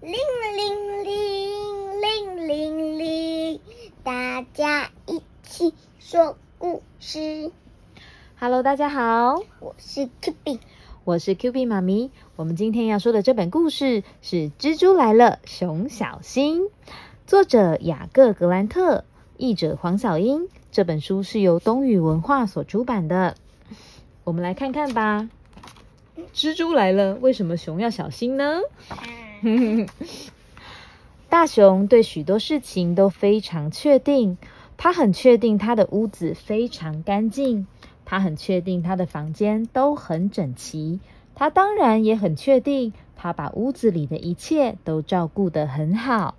铃铃铃铃铃铃，大家一起说故事。Hello，大家好，我是 Q B，我是 Q B 妈咪。我们今天要说的这本故事是《蜘蛛来了，熊小心》，作者雅各·格兰特，译者黄小英。这本书是由东宇文化所出版的。我们来看看吧。蜘蛛来了，为什么熊要小心呢？大熊对许多事情都非常确定，他很确定他的屋子非常干净，他很确定他的房间都很整齐，他当然也很确定他把屋子里的一切都照顾得很好。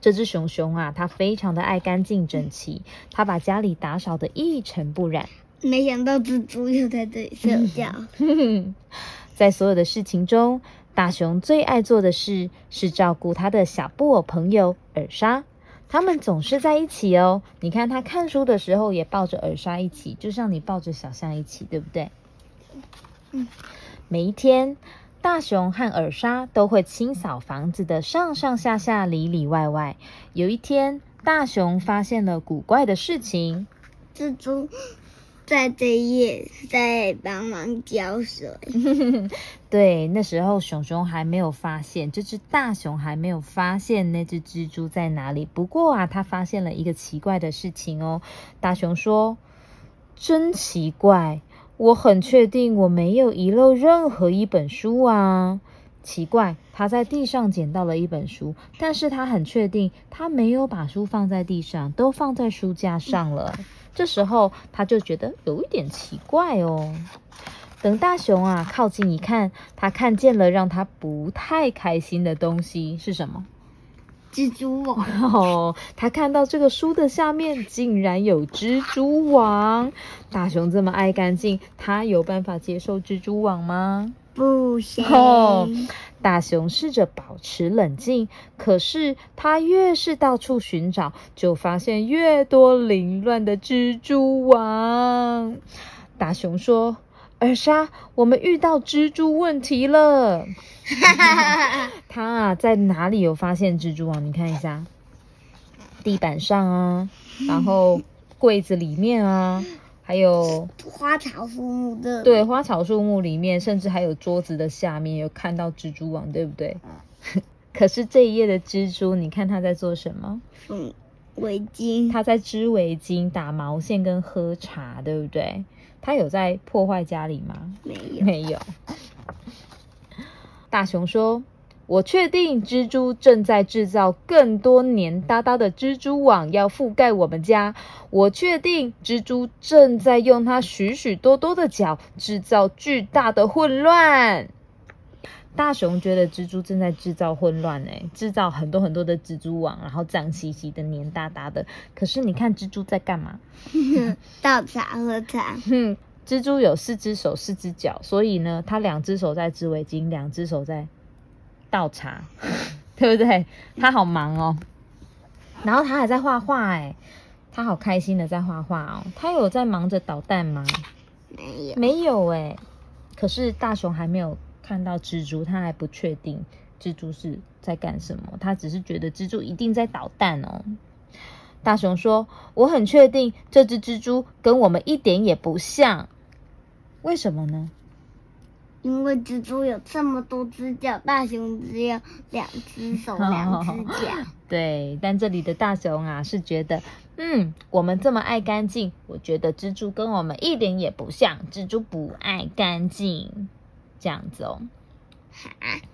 这只熊熊啊，它非常的爱干净整齐，它把家里打扫得一尘不染。没想到蜘蛛又在这里睡觉。在所有的事情中，大熊最爱做的事是照顾他的小布偶朋友尔莎。他们总是在一起哦。你看他看书的时候也抱着尔莎一起，就像你抱着小象一起，对不对？嗯。每一天，大熊和尔莎都会清扫房子的上上下下、里里外外。有一天，大熊发现了古怪的事情。蜘蛛在这一在帮忙浇水。对，那时候熊熊还没有发现，这只大熊还没有发现那只蜘蛛在哪里。不过啊，他发现了一个奇怪的事情哦。大熊说：“真奇怪，我很确定我没有遗漏任何一本书啊。奇怪，他在地上捡到了一本书，但是他很确定他没有把书放在地上，都放在书架上了。”这时候他就觉得有一点奇怪哦。等大熊啊靠近一看，他看见了让他不太开心的东西是什么？蜘蛛网，他看到这个书的下面竟然有蜘蛛网。大熊这么爱干净，他有办法接受蜘蛛网吗？不行。哦，大熊试着保持冷静，可是他越是到处寻找，就发现越多凌乱的蜘蛛网。大熊说：“尔莎，我们遇到蜘蛛问题了。”他啊，在哪里有发现蜘蛛网？你看一下，地板上啊，然后柜子里面啊。还有花草树木的，对，花草树木里面，甚至还有桌子的下面有看到蜘蛛网，对不对？可是这一页的蜘蛛，你看它在做什么？嗯，围巾。它在织围巾、打毛线跟喝茶，对不对？它有在破坏家里吗？没有，没有。大熊说。我确定蜘蛛正在制造更多黏哒哒的蜘蛛网，要覆盖我们家。我确定蜘蛛正在用它许许多多的脚制造巨大的混乱。大熊觉得蜘蛛正在制造混乱，哎，制造很多很多的蜘蛛网，然后脏兮兮的、黏哒哒的。可是你看蜘蛛在干嘛？倒茶喝茶。哼，蜘蛛有四只手、四只脚，所以呢，它两只手在织围巾，两只手在。倒茶，对不对？他好忙哦，然后他还在画画哎，他好开心的在画画哦。他有在忙着捣蛋吗？没有，没有哎。可是大熊还没有看到蜘蛛，他还不确定蜘蛛是在干什么，他只是觉得蜘蛛一定在捣蛋哦。大熊说：“我很确定这只蜘蛛跟我们一点也不像，为什么呢？”因为蜘蛛有这么多只脚，大熊只有两只手、两只脚。对，但这里的大熊啊是觉得，嗯，我们这么爱干净，我觉得蜘蛛跟我们一点也不像，蜘蛛不爱干净，这样子哦。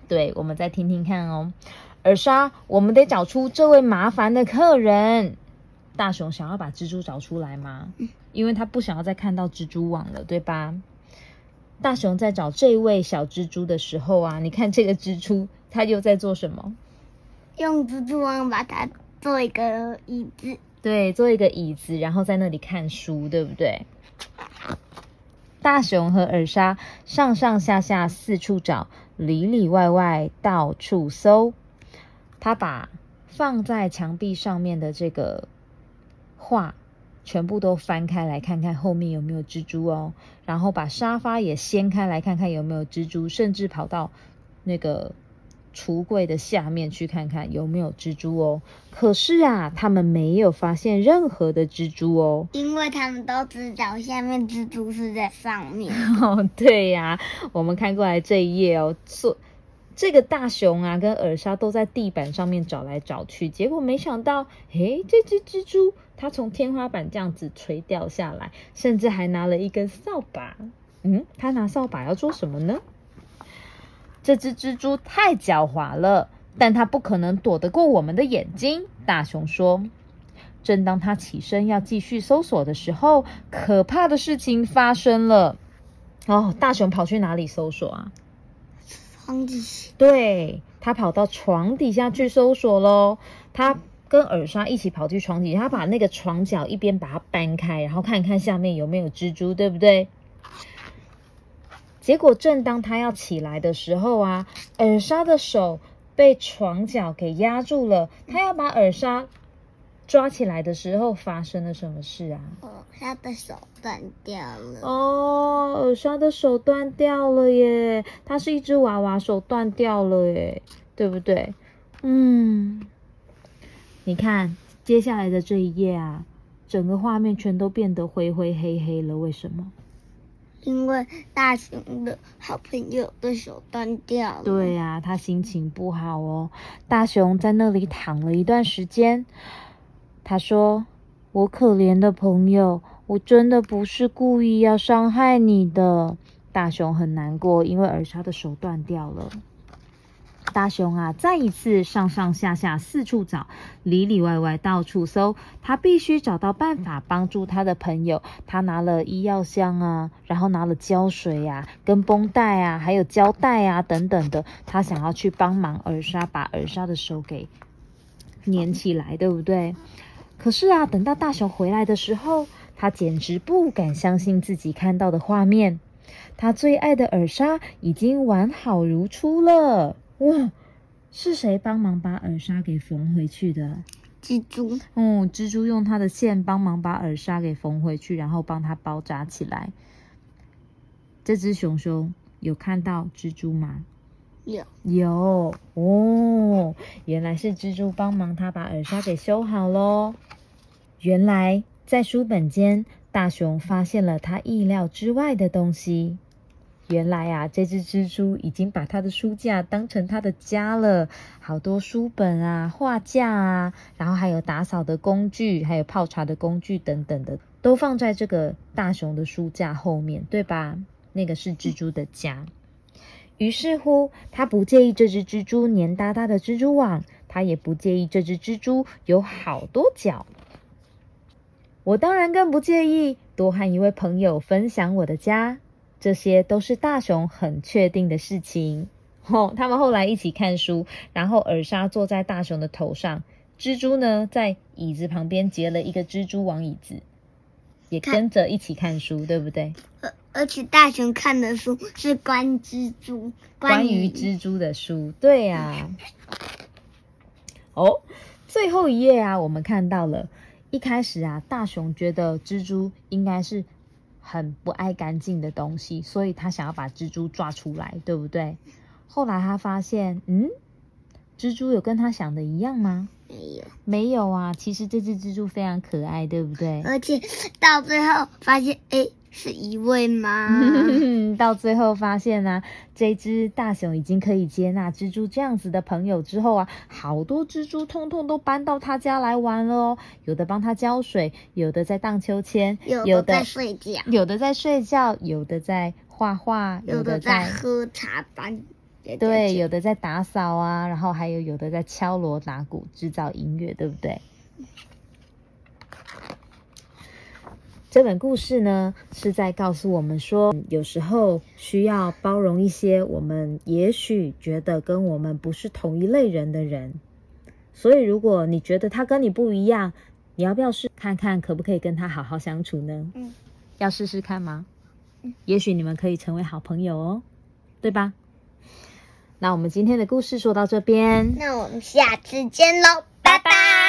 对，我们再听听看哦。耳莎，我们得找出这位麻烦的客人。大熊想要把蜘蛛找出来吗？因为他不想要再看到蜘蛛网了，对吧？大熊在找这位小蜘蛛的时候啊，你看这个蜘蛛，它又在做什么？用蜘蛛网把它做一个椅子。对，做一个椅子，然后在那里看书，对不对？大熊和尔莎上上下下四处找，里里外外到处搜。他把放在墙壁上面的这个画。全部都翻开来看看后面有没有蜘蛛哦，然后把沙发也掀开来看看有没有蜘蛛，甚至跑到那个橱柜的下面去看看有没有蜘蛛哦。可是啊，他们没有发现任何的蜘蛛哦。因为他们都知道下面蜘蛛是在上面。哦，对呀，我们看过来这一页哦，这这个大熊啊跟耳沙都在地板上面找来找去，结果没想到，诶，这只蜘蛛它从天花板这样子垂掉下来，甚至还拿了一根扫把。嗯，它拿扫把要做什么呢？这只蜘蛛太狡猾了，但它不可能躲得过我们的眼睛。大熊说。正当他起身要继续搜索的时候，可怕的事情发生了。哦，大熊跑去哪里搜索啊？床底下。对，他跑到床底下去搜索喽。他跟尔莎一起跑去床底下，他把那个床角一边把它搬开，然后看看下面有没有蜘蛛，对不对？结果正当他要起来的时候啊，尔莎的手被床角给压住了。他要把尔莎抓起来的时候，发生了什么事啊？哦，他的手断掉了。哦，尔莎的手断掉了耶！它是一只娃娃，手断掉了耶，对不对？嗯，你看接下来的这一页啊，整个画面全都变得灰灰黑黑了，为什么？因为大熊的好朋友的手断掉了。对呀、他心情不好哦。大熊在那里躺了一段时间，他说：“我可怜的朋友，我真的不是故意要伤害你的。”大熊很难过，因为尔莎的手断掉了。大熊啊，再一次上上下下四处找，里里外外到处搜，他必须找到办法帮助他的朋友。他拿了医药箱啊，然后拿了胶水啊、跟绷带啊，还有胶带啊等等的，他想要去帮忙尔莎把尔莎的手给粘起来，对不对？可是啊，等到大熊回来的时候，他简直不敢相信自己看到的画面。他最爱的耳沙已经完好如初了。哇，是谁帮忙把耳沙给缝回去的？蜘蛛。哦，蜘蛛用它的线帮忙把耳沙给缝回去，然后帮它包扎起来。这只熊熊有看到蜘蛛吗？有。有哦，原来是蜘蛛帮忙他把耳刷给修好喽。原来在书本间，大熊发现了他意料之外的东西。原来啊，这只蜘蛛已经把他的书架当成他的家了，好多书本啊、画架啊，然后还有打扫的工具，还有泡茶的工具等等的，都放在这个大熊的书架后面，对吧？那个是蜘蛛的家。于是乎，他不介意这只蜘蛛黏哒哒的蜘蛛网，他也不介意这只蜘蛛有好多脚。我当然更不介意多和一位朋友分享我的家。这些都是大熊很确定的事情。哦，他们后来一起看书，然后尔莎坐在大熊的头上，蜘蛛呢在椅子旁边结了一个蜘蛛网椅子，也跟着一起看书，对不对？而而且大熊看的书是关蜘蛛，关于蜘蛛的书，对呀、哦，最后一页啊，我们看到了，一开始啊，大熊觉得蜘蛛应该是很不爱干净的东西，所以他想要把蜘蛛抓出来，对不对？后来他发现，嗯，蜘蛛有跟他想的一样吗？没有，没有啊，其实这只蜘蛛非常可爱，对不对？而且到最后发现，哎，是一位吗？到最后发现呢、啊，这只大熊已经可以接纳蜘蛛这样子的朋友之后啊，好多蜘蛛通通都搬到他家来玩了哦。有的帮他浇水，有的在荡秋千，有的在睡觉，有的在睡觉，有的在画画，有的在喝茶班。对，有的在打扫啊，然后还有有的在敲锣打鼓制造音乐，对不对？这本故事呢，是在告诉我们说，有时候需要包容一些我们也许觉得跟我们不是同一类人的人。所以，如果你觉得他跟你不一样，你要不要试看看可不可以跟他好好相处呢？嗯，要试试看吗？嗯，也许你们可以成为好朋友哦，对吧？那我们今天的故事说到这边，那我们下次见喽，拜拜。